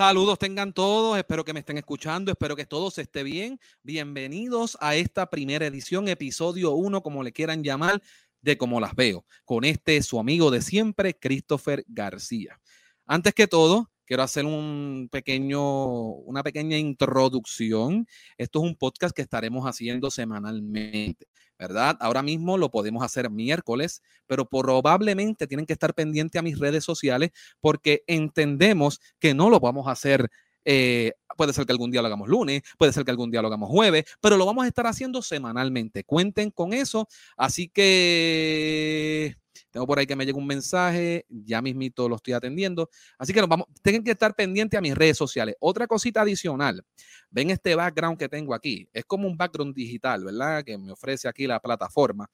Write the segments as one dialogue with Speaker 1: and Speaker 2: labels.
Speaker 1: Saludos tengan todos, espero que me estén escuchando, espero que todos esté bien. Bienvenidos a esta primera edición, episodio 1, como le quieran llamar, de Como las veo, con este su amigo de siempre, Christopher García. Antes que todo, quiero hacer un pequeño, una pequeña introducción. Esto es un podcast que estaremos haciendo semanalmente. ¿Verdad? Ahora mismo lo podemos hacer miércoles, pero probablemente tienen que estar pendientes a mis redes sociales porque entendemos que no lo vamos a hacer. Eh, puede ser que algún día lo hagamos lunes, puede ser que algún día lo hagamos jueves, pero lo vamos a estar haciendo semanalmente. Cuenten con eso. Así que tengo por ahí que me llega un mensaje, ya mismito lo estoy atendiendo. Así que nos vamos, tienen que estar pendientes a mis redes sociales. Otra cosita adicional, ven este background que tengo aquí. Es como un background digital, ¿verdad? Que me ofrece aquí la plataforma.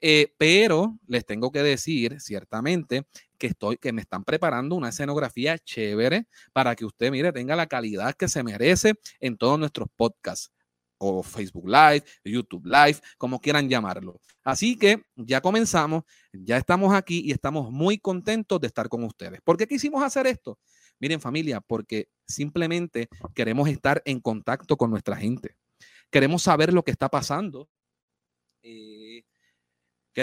Speaker 1: Eh, pero les tengo que decir, ciertamente, que estoy, que me están preparando una escenografía chévere para que usted, mire, tenga la calidad que se merece en todos nuestros podcasts o Facebook Live, YouTube Live, como quieran llamarlo. Así que ya comenzamos, ya estamos aquí y estamos muy contentos de estar con ustedes. ¿Por qué quisimos hacer esto? Miren familia, porque simplemente queremos estar en contacto con nuestra gente. Queremos saber lo que está pasando. Eh,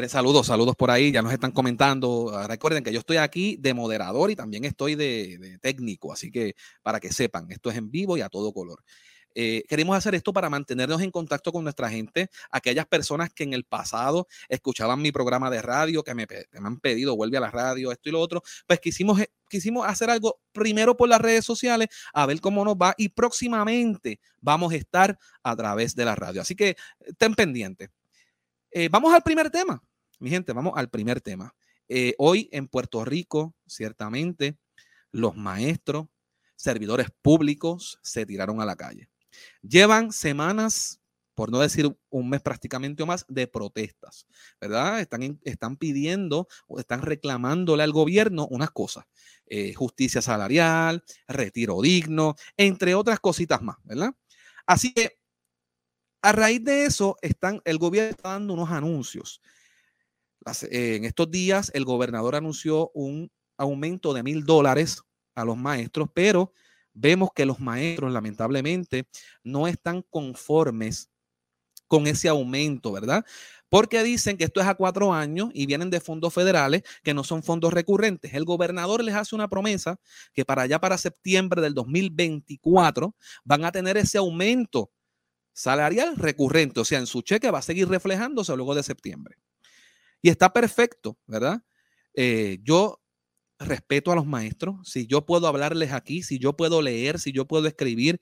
Speaker 1: saludos, saludos por ahí, ya nos están comentando. Ah, recuerden que yo estoy aquí de moderador y también estoy de, de técnico, así que para que sepan, esto es en vivo y a todo color. Eh, queremos hacer esto para mantenernos en contacto con nuestra gente, aquellas personas que en el pasado escuchaban mi programa de radio, que me, han pedido, vuelve a la radio, esto y lo otro, pues quisimos, eh, quisimos hacer algo primero por las redes sociales, a ver cómo nos va y próximamente vamos a estar a través de la radio. Así que estén pendientes. Eh, vamos al primer tema, mi gente, vamos al primer tema. hoy en Puerto Rico, ciertamente, los maestros, servidores públicos se tiraron a la calle. Llevan semanas, por no decir un mes prácticamente o más, de protestas, ¿verdad? Están, están pidiendo o están reclamándole al gobierno unas cosas. Eh, justicia salarial, retiro digno, entre otras cositas más, ¿verdad? Así que a raíz de eso, están, el gobierno está dando unos anuncios. Eh, en estos días, el gobernador anunció un aumento de mil dólares a los maestros, pero vemos que los maestros lamentablemente no están conformes con ese aumento, ¿verdad? Porque dicen que esto es a cuatro años y vienen de fondos federales que no son fondos recurrentes. El gobernador les hace una promesa que para allá, para septiembre del 2024, van a tener ese aumento salarial recurrente. O sea, en su cheque va a seguir reflejándose luego de septiembre. Y está perfecto, ¿verdad? Eh, yo respeto a los maestros, si yo puedo hablarles aquí, si yo puedo leer, si yo puedo escribir,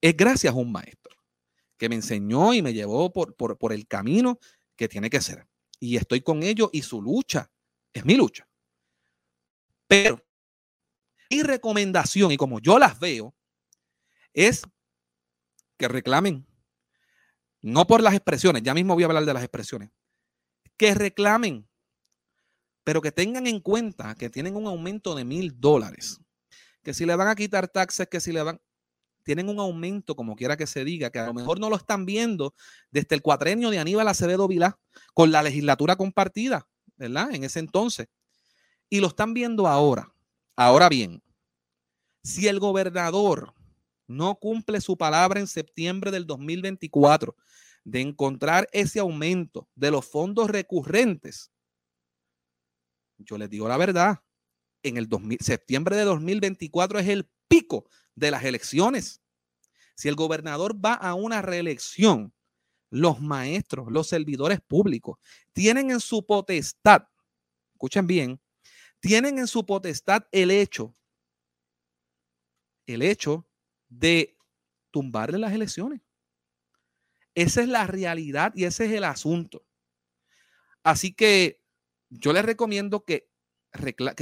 Speaker 1: es gracias a un maestro que me enseñó y me llevó por, por, el camino que tiene que ser. Y estoy con ellos y su lucha es mi lucha. Pero mi recomendación, y como yo las veo, es que reclamen, no por las expresiones, ya mismo voy a hablar de las expresiones, que reclamen pero que tengan en cuenta que tienen un aumento de mil dólares, que si le van a quitar taxes, que si le van, tienen un aumento, como quiera que se diga, que a lo mejor no lo están viendo desde el cuatrenio de Aníbal Acevedo Vilá, con la legislatura compartida, ¿verdad? En ese entonces. Y lo están viendo ahora. Ahora bien, si el gobernador no cumple su palabra en septiembre del 2024 de encontrar ese aumento de los fondos recurrentes, yo les digo la verdad, en el septiembre de 2024 es el pico de las elecciones. Si el gobernador va a una reelección, los maestros, los servidores públicos, tienen en su potestad, escuchen bien, tienen en su potestad el hecho, el hecho de tumbarle las elecciones. Esa es la realidad y ese es el asunto. Así que yo les recomiendo que,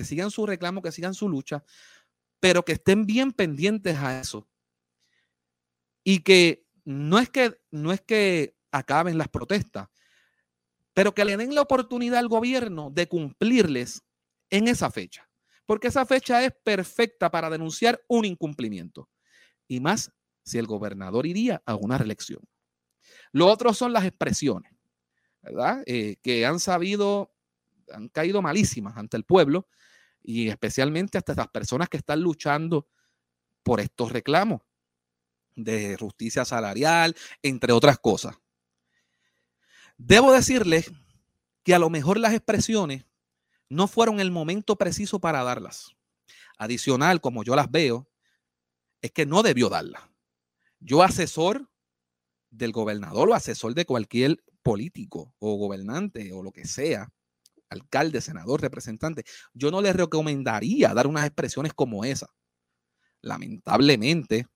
Speaker 1: sigan su reclamo, que sigan su lucha, pero que estén bien pendientes a eso. Y que no es que, no es que acaben las protestas, pero que le den la oportunidad al gobierno de cumplirles en esa fecha, porque esa fecha es perfecta para denunciar un incumplimiento. Y más si el gobernador iría a una reelección. Lo otro son las expresiones, ¿verdad? Eh, que han sabido han caído malísimas ante el pueblo y especialmente hasta las personas que están luchando por estos reclamos de justicia salarial, entre otras cosas. Debo decirles que a lo mejor las expresiones no fueron el momento preciso para darlas. Adicional, como yo las veo, es que no debió darlas. Yo asesor del gobernador o asesor de cualquier político o gobernante o lo que sea, alcalde, senador, representante, yo no le recomendaría dar unas expresiones como esa. Lamentablemente,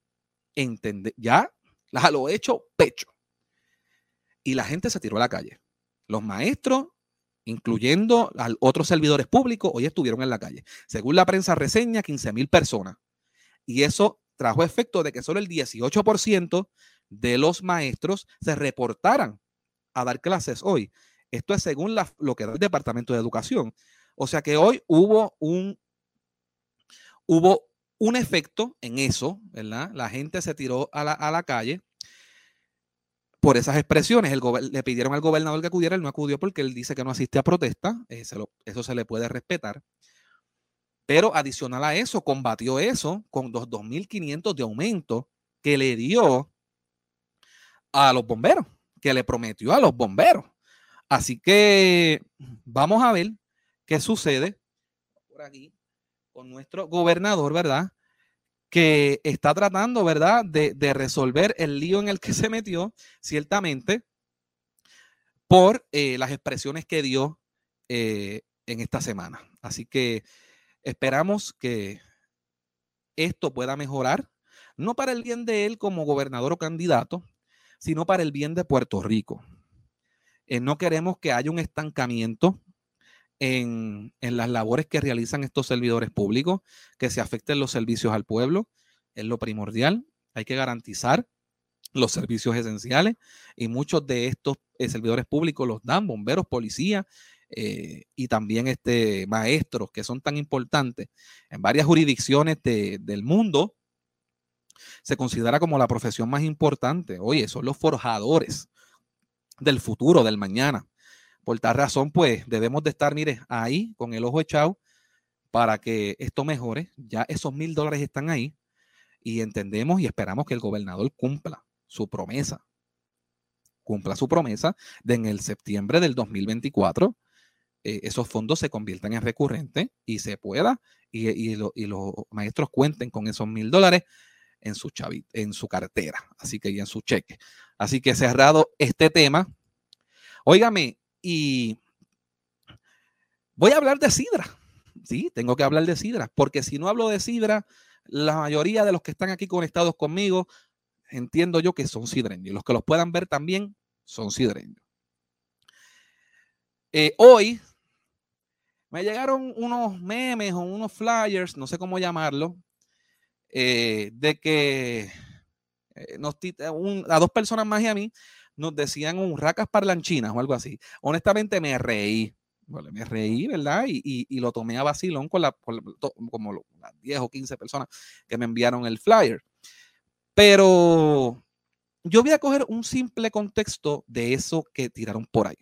Speaker 1: entender, ya las lo hecho pecho. Y la gente se tiró a la calle. Los maestros, incluyendo a otros servidores públicos, hoy estuvieron en la calle. Según la prensa reseña, 15 mil personas. Y eso trajo efecto de que solo el 18% de los maestros se reportaran a dar clases hoy. Esto es según lo que da el Departamento de Educación. O sea que hoy hubo un, hubo un efecto en eso, ¿verdad? La gente se tiró a la, calle por esas expresiones. El le pidieron al gobernador que acudiera, él no acudió porque él dice que no asiste a protesta, eh, eso se le puede respetar. Pero adicional a eso, combatió eso con los 2.500 de aumento que le dio a los bomberos, que le prometió a los bomberos. Así que vamos a ver qué sucede por aquí con nuestro gobernador, ¿verdad? Que está tratando, ¿verdad?, de, resolver el lío en el que se metió, ciertamente, por eh, las expresiones que dio eh, en esta semana. Así que esperamos que esto pueda mejorar, no para el bien de él como gobernador o candidato, sino para el bien de Puerto Rico. Eh, no queremos que haya un estancamiento en, las labores que realizan estos servidores públicos, que se afecten los servicios al pueblo. Es lo primordial. Hay que garantizar los servicios esenciales y muchos de estos eh, servidores públicos los dan bomberos, policías eh, y también este, maestros que son tan importantes en varias jurisdicciones del mundo. Se considera como la profesión más importante. Oye, son los forjadores del futuro, del mañana. Por tal razón, pues debemos de estar, mire, ahí con el ojo echado para que esto mejore. Ya esos mil dólares están ahí y entendemos y esperamos que el gobernador cumpla su promesa. Cumpla su promesa de en el septiembre del 2024 eh, esos fondos se conviertan en recurrentes y se pueda y, y, los maestros cuenten con esos mil dólares en su, en su cartera, así que y en su cheque. Así que cerrado este tema. Óigame, y voy a hablar de sidra. Sí, tengo que hablar de sidra, porque si no hablo de sidra, la mayoría de los que están aquí conectados conmigo, entiendo yo que son sidreños. Los que los puedan ver también son sidreños. Eh, hoy me llegaron unos memes o unos flyers, no sé cómo llamarlo, eh, de que eh, nos, a dos personas más y a mí nos decían un racas parlanchinas o algo así. Honestamente me reí, me reí, ¿verdad? Y, lo tomé a vacilón con, la, como las 10 o 15 personas que me enviaron el flyer. Pero yo voy a coger un simple contexto de eso que tiraron por ahí.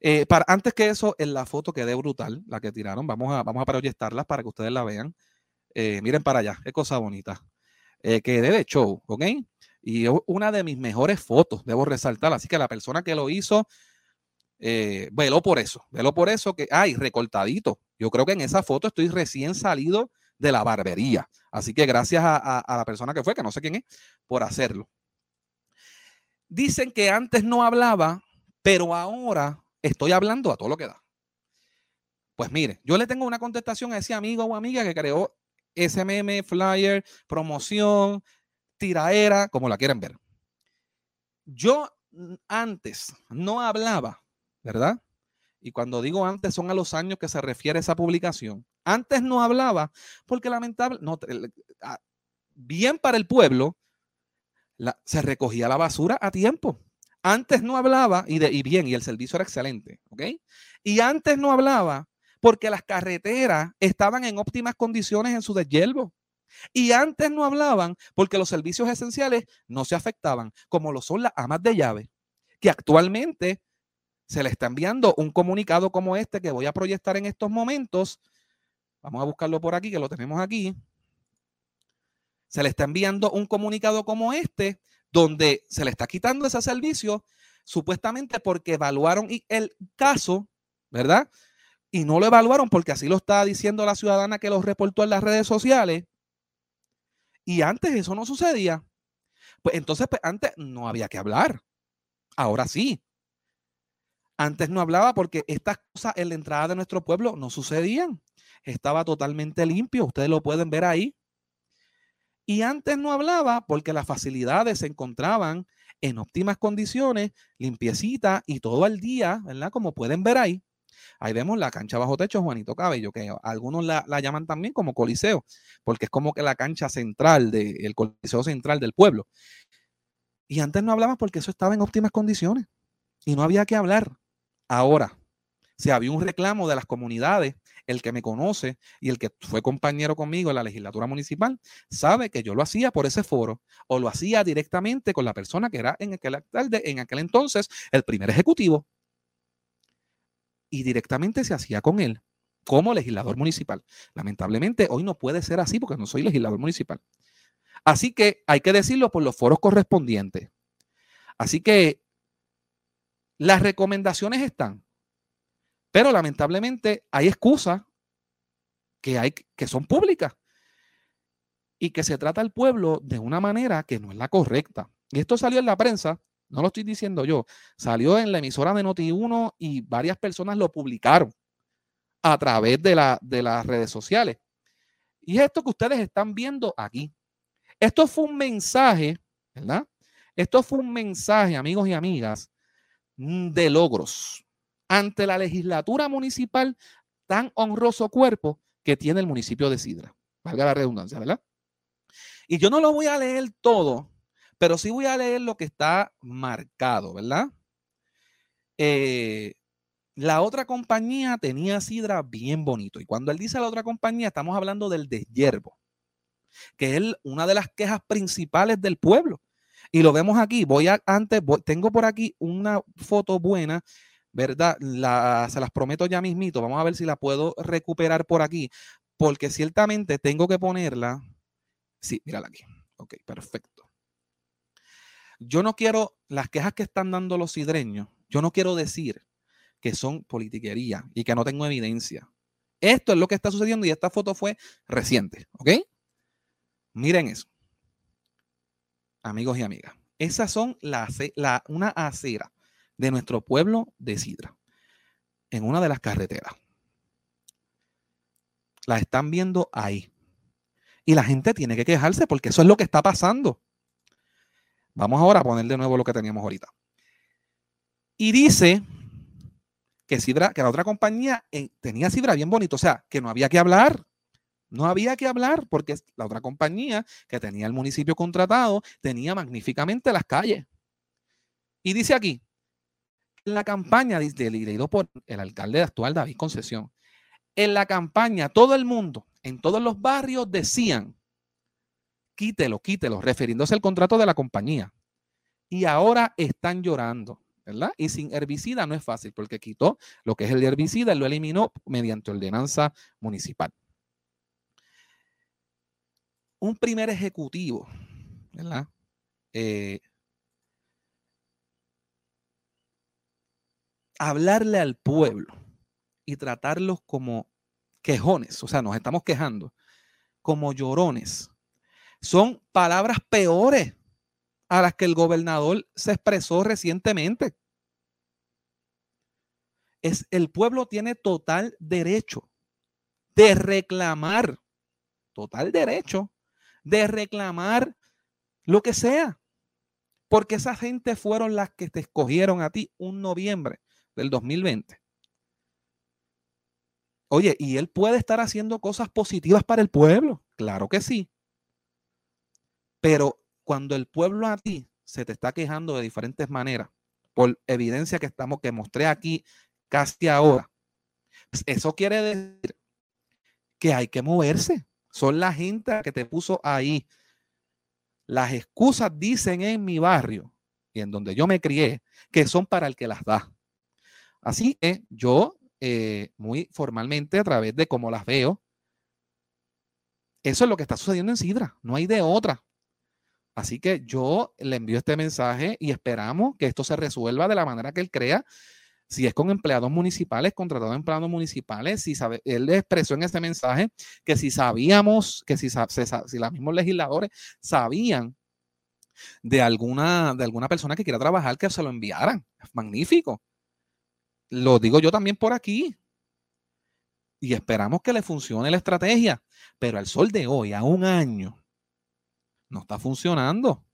Speaker 1: Eh, para, antes que eso, en la foto quedé brutal, la que tiraron. Vamos a, vamos a proyectarla para que ustedes la vean. Eh, miren para allá, qué cosa bonita. Eh, quedé de show, ¿ok? Y una de mis mejores fotos, debo resaltar. Así que la persona que lo hizo, eh, veló por eso, veló por eso que, ay, recortadito. Yo creo que en esa foto estoy recién salido de la barbería. Así que gracias a, la persona que fue, que no sé quién es, por hacerlo. Dicen que antes no hablaba, pero ahora estoy hablando a todo lo que da. Pues mire, yo le tengo una contestación a ese amigo o amiga que creó SMM, flyer, promoción, tiraera, como la quieren ver. Yo antes no hablaba, ¿verdad? Y cuando digo antes son a los años que se refiere esa publicación. Antes no hablaba porque lamentable, no, ah, bien para el pueblo, se recogía la basura a tiempo. Antes no hablaba y, de, y bien, y el servicio era excelente, ¿ok? Y antes no hablaba porque las carreteras estaban en óptimas condiciones en su deshiervo. Y antes no hablaban porque los servicios esenciales no se afectaban, como lo son las amas de llave, que actualmente se le está enviando un comunicado como este que voy a proyectar en estos momentos. Vamos a buscarlo por aquí, que lo tenemos aquí. se le está enviando un comunicado como este, donde se le está quitando ese servicio, supuestamente porque evaluaron el caso, ¿verdad? Y no lo evaluaron porque así lo está diciendo la ciudadana que lo reportó en las redes sociales. Y antes eso no sucedía. Pues entonces, pues, antes no había que hablar. Ahora sí. Antes no hablaba porque estas cosas en la entrada de nuestro pueblo no sucedían. Estaba totalmente limpio. Ustedes lo pueden ver ahí. Y antes no hablaba porque las facilidades se encontraban en óptimas condiciones, limpiecita y todo al día, ¿verdad? Como pueden ver ahí. Ahí vemos la cancha bajo techo Juanito Cabello, que algunos la, llaman también como coliseo, porque es como que la cancha central, de, el coliseo central del pueblo. Y antes no hablaba porque eso estaba en óptimas condiciones y no había que hablar. Ahora, si había un reclamo de las comunidades, el que me conoce y el que fue compañero conmigo en la legislatura municipal, sabe que yo lo hacía por ese foro o lo hacía directamente con la persona que era en aquel, en aquel entonces el primer ejecutivo. Y directamente se hacía con él como legislador municipal. Lamentablemente hoy no puede ser así porque no soy legislador municipal. Así que hay que decirlo por los foros correspondientes. Así que las recomendaciones están. Pero lamentablemente hay excusas que, hay, que son públicas y que se trata al pueblo de una manera que no es la correcta. Y esto salió en la prensa, no lo estoy diciendo yo, salió en la emisora de Noti1 y varias personas lo publicaron a través de, la, de las redes sociales. Y esto que ustedes están viendo aquí. Esto fue un mensaje, ¿verdad? Esto fue un mensaje, amigos y amigas, de logros ante la legislatura municipal tan honroso cuerpo que tiene el municipio de Sidra. Valga la redundancia, ¿verdad? Y yo no lo voy a leer todo, pero sí voy a leer lo que está marcado, ¿verdad? Eh, la otra compañía tenía sidra bien bonito. Y cuando él dice la otra compañía, estamos hablando del deshiervo, que es una de las quejas principales del pueblo. Y lo vemos aquí. Voy a, antes, tengo por aquí una foto buena ¿verdad? se las prometo ya mismito. Vamos a ver si la puedo recuperar por aquí, porque ciertamente tengo que ponerla. Sí, mírala aquí. Ok, perfecto. Yo no quiero, las quejas que están dando los sidreños, yo no quiero decir que son politiquería y que no tengo evidencia. Esto es lo que está sucediendo y esta foto fue reciente, ¿ok? Miren eso. Amigos y amigas, esas son la, una acera de nuestro pueblo de Sidra, en una de las carreteras. La están viendo ahí. Y la gente tiene que quejarse porque eso es lo que está pasando. Vamos ahora a poner de nuevo lo que teníamos ahorita. Y dice que Sidra, que la otra compañía eh, tenía Sidra bien bonito, o sea, que no había que hablar. No había que hablar porque la otra compañía que tenía el municipio contratado tenía magníficamente las calles. Y dice aquí, en la campaña, liderado por el alcalde actual, David Concesión, en la campaña todo el mundo, en todos los barrios decían, quítelo, quítelo, refiriéndose al contrato de la compañía. Y ahora están llorando, ¿verdad? Y sin herbicida no es fácil, porque quitó lo que es el herbicida y lo eliminó mediante ordenanza municipal. Un primer ejecutivo, ¿verdad? Eh, hablarle al pueblo y tratarlos como quejones, o sea, nos estamos quejando, como llorones, son palabras peores a las que el gobernador se expresó recientemente. Es, el pueblo tiene total derecho de reclamar, total derecho de reclamar lo que sea, porque esa gente fueron las que te escogieron a ti un noviembre del 2020. Oye, ¿y él puede estar haciendo cosas positivas para el pueblo? Claro que sí. Pero cuando el pueblo a ti se te está quejando de diferentes maneras, por evidencia que estamos, que mostré aquí casi ahora, pues eso quiere decir que hay que moverse. Son la gente que te puso ahí. Las excusas dicen en mi barrio y en donde yo me crié que son para el que las da. Así que yo, eh, muy formalmente, a través de cómo las veo, Eso es lo que está sucediendo en Sidra, no hay de otra. Así que yo le envío este mensaje y esperamos que esto se resuelva de la manera que él crea. Si es con empleados municipales, contratados empleados municipales, si sabe, él expresó en ese mensaje que si sabíamos, que si, si los mismos legisladores sabían de alguna, de alguna persona que quiera trabajar, que se lo enviaran. Magnífico. Lo digo yo también por aquí. Y esperamos que le funcione la estrategia. Pero al sol de hoy, a un año, no está funcionando.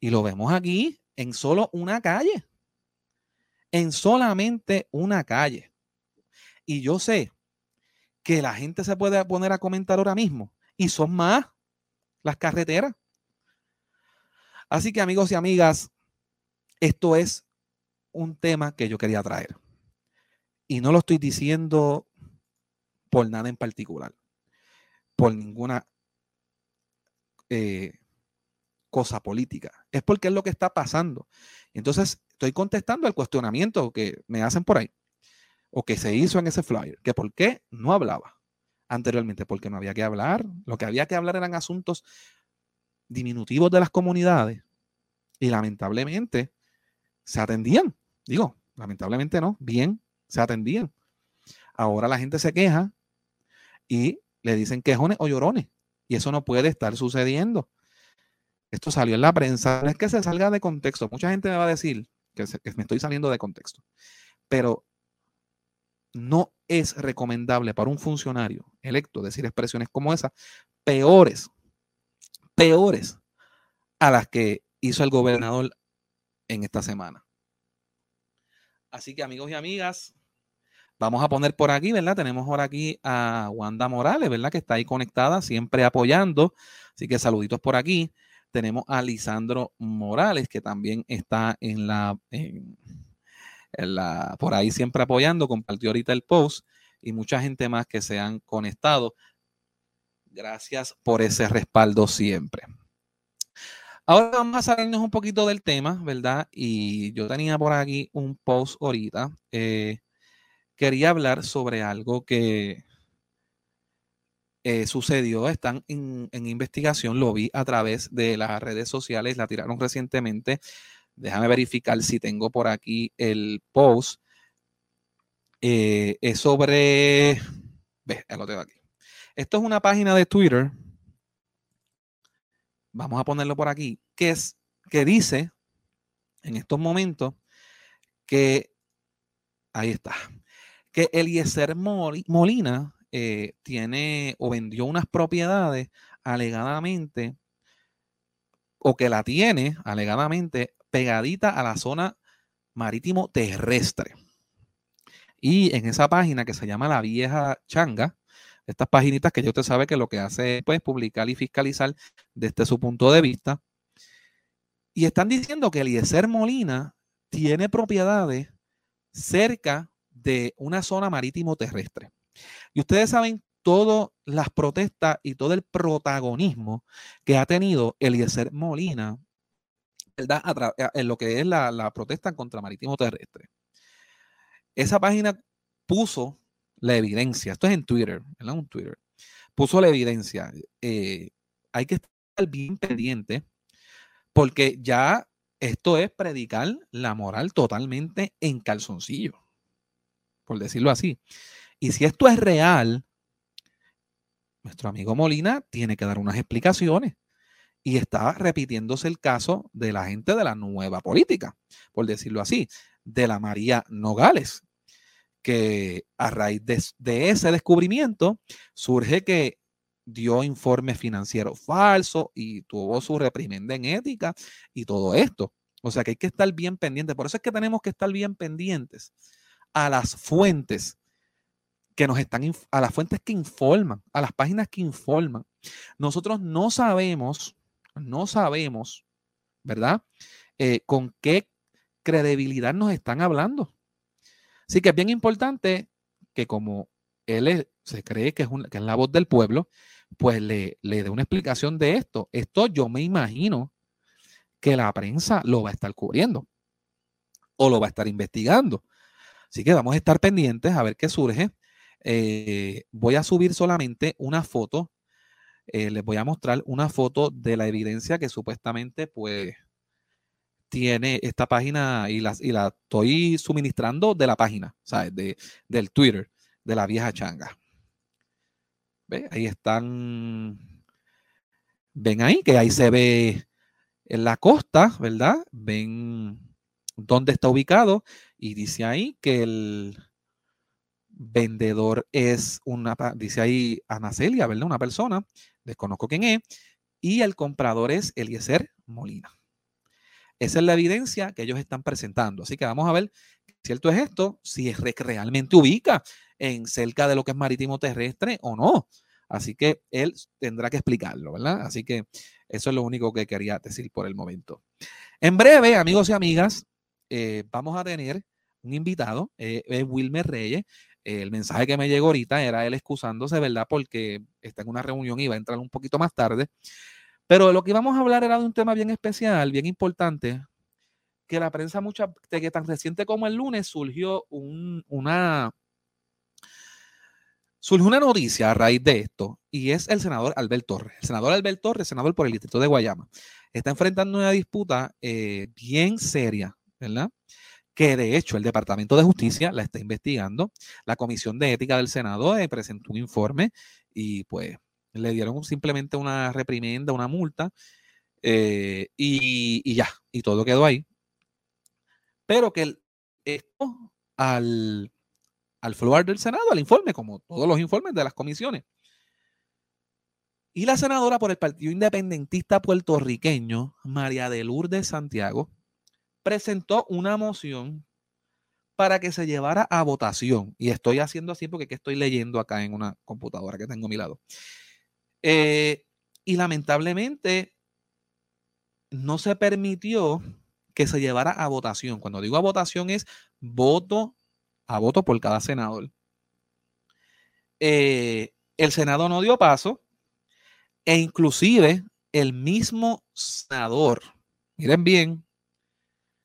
Speaker 1: Y lo vemos aquí en solo una calle. En solamente una calle. Y yo sé que la gente se puede poner a comentar ahora mismo. Y son más las carreteras. Así que amigos y amigas, esto es un tema que yo quería traer. Y no lo estoy diciendo por nada en particular, por ninguna eh, cosa política. Es porque es lo que está pasando. Entonces, estoy contestando al cuestionamiento que me hacen por ahí, o que se hizo en ese flyer, que por qué no hablaba anteriormente, porque no había que hablar. Lo que había que hablar eran asuntos diminutivos de las comunidades y lamentablemente se atendían. Digo, lamentablemente no, bien, se atendían. Ahora la gente se queja y le dicen quejones o llorones y eso no puede estar sucediendo. Esto salió en la prensa, no es que se salga de contexto. Mucha gente me va a decir que, que me estoy saliendo de contexto, pero no es recomendable para un funcionario electo decir expresiones como esas, peores peores a las que hizo el gobernador en esta semana. Así que amigos y amigas, vamos a poner por aquí, ¿verdad? Tenemos por aquí a Wanda Morales, ¿verdad? Que está ahí conectada, siempre apoyando. Así que saluditos por aquí. Tenemos a Lisandro Morales, que también está en la, en, la, por ahí siempre apoyando, compartió ahorita el post y mucha gente más que se han conectado. Gracias por ese respaldo siempre. Ahora vamos a salirnos un poquito del tema, ¿verdad? Y yo tenía por aquí un post ahorita. Eh, quería hablar sobre algo que eh, sucedió, están en, investigación, lo vi a través de las redes sociales, la tiraron recientemente. Déjame verificar si tengo por aquí el post. Eh, es sobre, ve, lo tengo aquí. Esto es una página de Twitter. Vamos a ponerlo por aquí. Que, es, que dice en estos momentos que, ahí está, que Eliezer Molina eh, tiene o vendió unas propiedades alegadamente o que la tiene alegadamente pegadita a la zona marítimo terrestre. Y en esa página que se llama La Vieja Changa, estas paginitas que yo te sabe que lo que hace es pues, publicar y fiscalizar desde su punto de vista. Y están diciendo que Eliezer Molina tiene propiedades cerca de una zona marítimo terrestre. Y ustedes saben todas las protestas y todo el protagonismo que ha tenido Eliezer Molina ¿verdad? en lo que es la, la protesta contra marítimo terrestre. Esa página puso la evidencia. Esto es en Twitter, ¿verdad? Un Twitter. Puso la evidencia. Eh, hay que estar bien pendiente porque ya esto es predicar la moral totalmente en calzoncillo, por decirlo así. Y si esto es real, nuestro amigo Molina tiene que dar unas explicaciones. Y está repitiéndose el caso de la gente de la nueva política, por decirlo así, de la María Nogales, que a raíz de, ese descubrimiento surge que dio informes financieros falsos y tuvo su reprimenda en ética y todo esto. O sea que hay que estar bien pendientes. Por eso es que tenemos que estar bien pendientes a las fuentes que nos están, a las fuentes que informan, a las páginas que informan. Nosotros no sabemos, no sabemos, ¿verdad? Eh, con qué credibilidad nos están hablando. Así que es bien importante que como él se cree que es, que es la voz del pueblo, pues le, le dé una explicación de esto. Esto yo me imagino que la prensa lo va a estar cubriendo o lo va a estar investigando. Así que vamos a estar pendientes a ver qué surge. Eh, voy a subir solamente una foto eh, les voy a mostrar una foto de la evidencia que supuestamente pues tiene esta página y la, y estoy suministrando de la página, ¿sabes? De, del Twitter, de la vieja changa. ¿Ve? Ahí están. Ven ahí, que ahí se ve en la costa, ¿verdad? Ven dónde está ubicado y dice ahí que el vendedor es una, dice ahí Ana Celia, ¿verdad? Una persona, desconozco quién es, y el comprador es Eliezer Molina. Esa es la evidencia que ellos están presentando. Así que vamos a ver cierto es esto, si es realmente ubica en cerca de lo que es marítimo terrestre o no. Así que él tendrá que explicarlo, ¿verdad? Así que eso es lo único que quería decir por el momento. En breve, amigos y amigas, eh, vamos a tener un invitado, eh, es Wilmer Reyes. el mensaje que me llegó ahorita era él excusándose, ¿verdad? Porque está en una reunión y va a entrar un poquito más tarde. Pero lo que íbamos a hablar era de un tema bien especial, bien importante, que la prensa mucha, que tan reciente como el lunes surgió una, surgió una noticia a raíz de esto, y es el senador Albert Torres. El senador Albert Torres, senador por el distrito de Guayama, está enfrentando una disputa eh, bien seria, ¿verdad? Que de hecho el Departamento de Justicia la está investigando. La Comisión de Ética del Senado eh, presentó un informe y pues le dieron simplemente una reprimenda, una multa, eh, y, ya, y todo quedó ahí. Pero que esto al, al floor del Senado, al informe, como todos los informes de las comisiones. Y la senadora por el Partido Independentista puertorriqueño, María de Lourdes Santiago, presentó una moción para que se llevara a votación. Y estoy haciendo así porque estoy leyendo acá en una computadora que tengo a mi lado. Eh, y lamentablemente no se permitió que se llevara a votación. Cuando digo a votación es voto a voto por cada senador. Eh, el Senado no dio paso e inclusive el mismo senador, miren bien,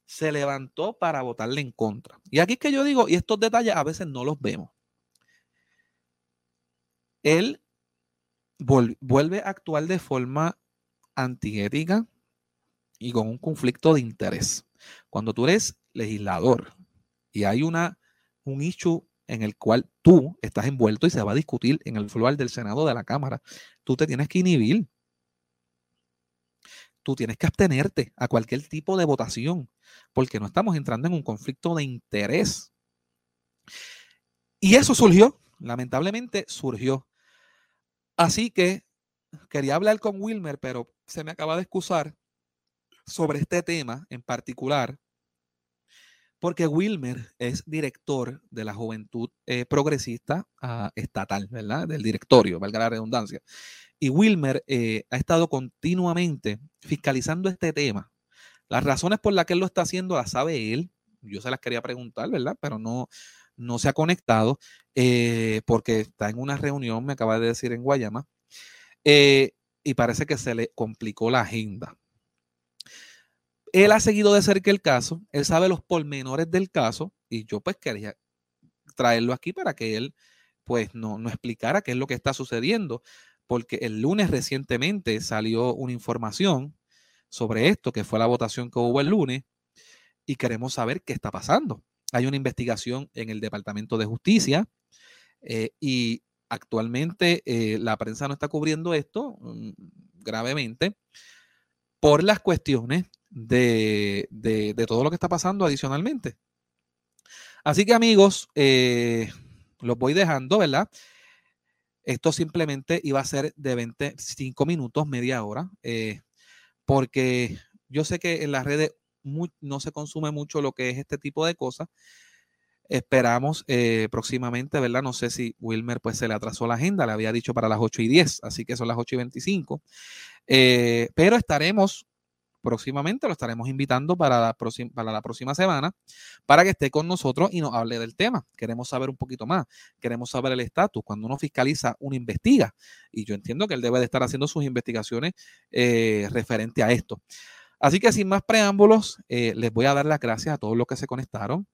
Speaker 1: se levantó para votarle en contra. Y aquí es que yo digo, y estos detalles a veces no los vemos. Él vuelve a actuar de forma antiética y con un conflicto de interés. Cuando tú eres legislador y hay una, un issue en el cual tú estás envuelto y se va a discutir en el floor del Senado de la Cámara, tú te tienes que inhibir. Tú tienes que abstenerte a cualquier tipo de votación, porque no estamos entrando en un conflicto de interés. Y eso surgió, lamentablemente surgió. Así que quería hablar con Wilmer, pero se me acaba de excusar sobre este tema en particular, porque Wilmer es director de la Juventud eh, Progresista ah, Estatal, ¿verdad? Del directorio, valga la redundancia. Y Wilmer eh, ha estado continuamente fiscalizando este tema. Las razones por las que él lo está haciendo las sabe él. Yo se las quería preguntar, ¿verdad? Pero no, no se ha conectado eh, porque está en una reunión, me acaba de decir en Guayama, eh, y parece que se le complicó la agenda. Él ha seguido de cerca el caso, él sabe los pormenores del caso y yo pues quería traerlo aquí para que él pues no, no explicara qué es lo que está sucediendo, porque el lunes recientemente salió una información sobre esto, que fue la votación que hubo el lunes, y queremos saber qué está pasando hay una investigación en el Departamento de Justicia eh, y actualmente eh, la prensa no está cubriendo esto mm, gravemente por las cuestiones de, todo lo que está pasando adicionalmente. Así que amigos, eh, los voy dejando, ¿verdad? Esto simplemente iba a ser de 25 minutos, media hora, porque yo sé que en las redes no se consume mucho lo que es este tipo de cosas. Esperamos eh, próximamente, ¿verdad? No sé si Wilmer pues se le atrasó la agenda, le había dicho para las 8 y 10, así que son las 8 y 25. Eh, pero estaremos próximamente, lo estaremos invitando para la, próxima, para la próxima semana para que esté con nosotros y nos hable del tema. Queremos saber un poquito más, queremos saber el estatus. Cuando uno fiscaliza, uno investiga y yo entiendo que él debe de estar haciendo sus investigaciones eh, referente a esto. Así que sin más preámbulos, eh, les voy a dar las gracias a todos los que se conectaron.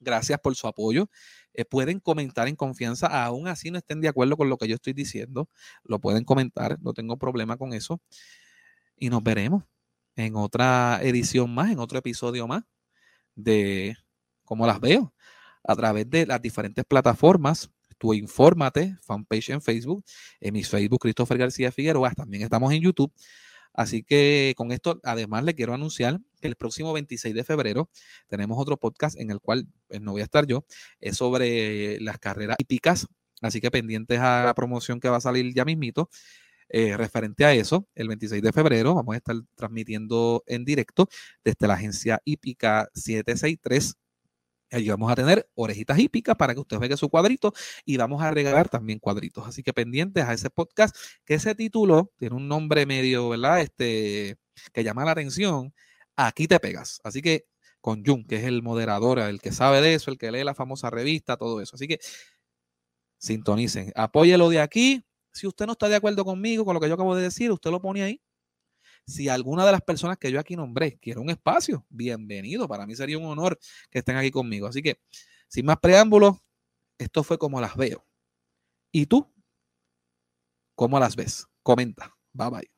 Speaker 1: Gracias por su apoyo. Eh, pueden comentar en confianza, aún así no estén de acuerdo con lo que yo estoy diciendo. Lo pueden comentar, no tengo problema con eso. Y nos veremos en otra edición más, en otro episodio más de cómo las veo a través de las diferentes plataformas. Tú infórmate, fanpage en Facebook, en mi Facebook Christopher García Figueroa, también estamos en YouTube. Así que con esto, además, le quiero anunciar que el próximo 26 de febrero tenemos otro podcast en el cual pues, no voy a estar yo, es sobre las carreras hípicas. Así que pendientes a la promoción que va a salir ya mismito. Eh, referente a eso, el 26 de febrero vamos a estar transmitiendo en directo desde la agencia hípica 763 Allí vamos a tener orejitas hípicas para que usted vea su cuadrito y vamos a regalar también cuadritos. Así que pendientes a ese podcast, que ese título tiene un nombre medio, ¿verdad? Este, que llama la atención. Aquí te pegas. Así que con Jun, que es el moderador, el que sabe de eso, el que lee la famosa revista, todo eso. Así que sintonicen, apóyelo de aquí. Si usted no está de acuerdo conmigo, con lo que yo acabo de decir, usted lo pone ahí si alguna de las personas que yo aquí nombré quiere un espacio, bienvenido. Para mí sería un honor que estén aquí conmigo. Así que, sin más preámbulos, esto fue como las veo. ¿Y tú? ¿Cómo las ves? Comenta. Bye bye.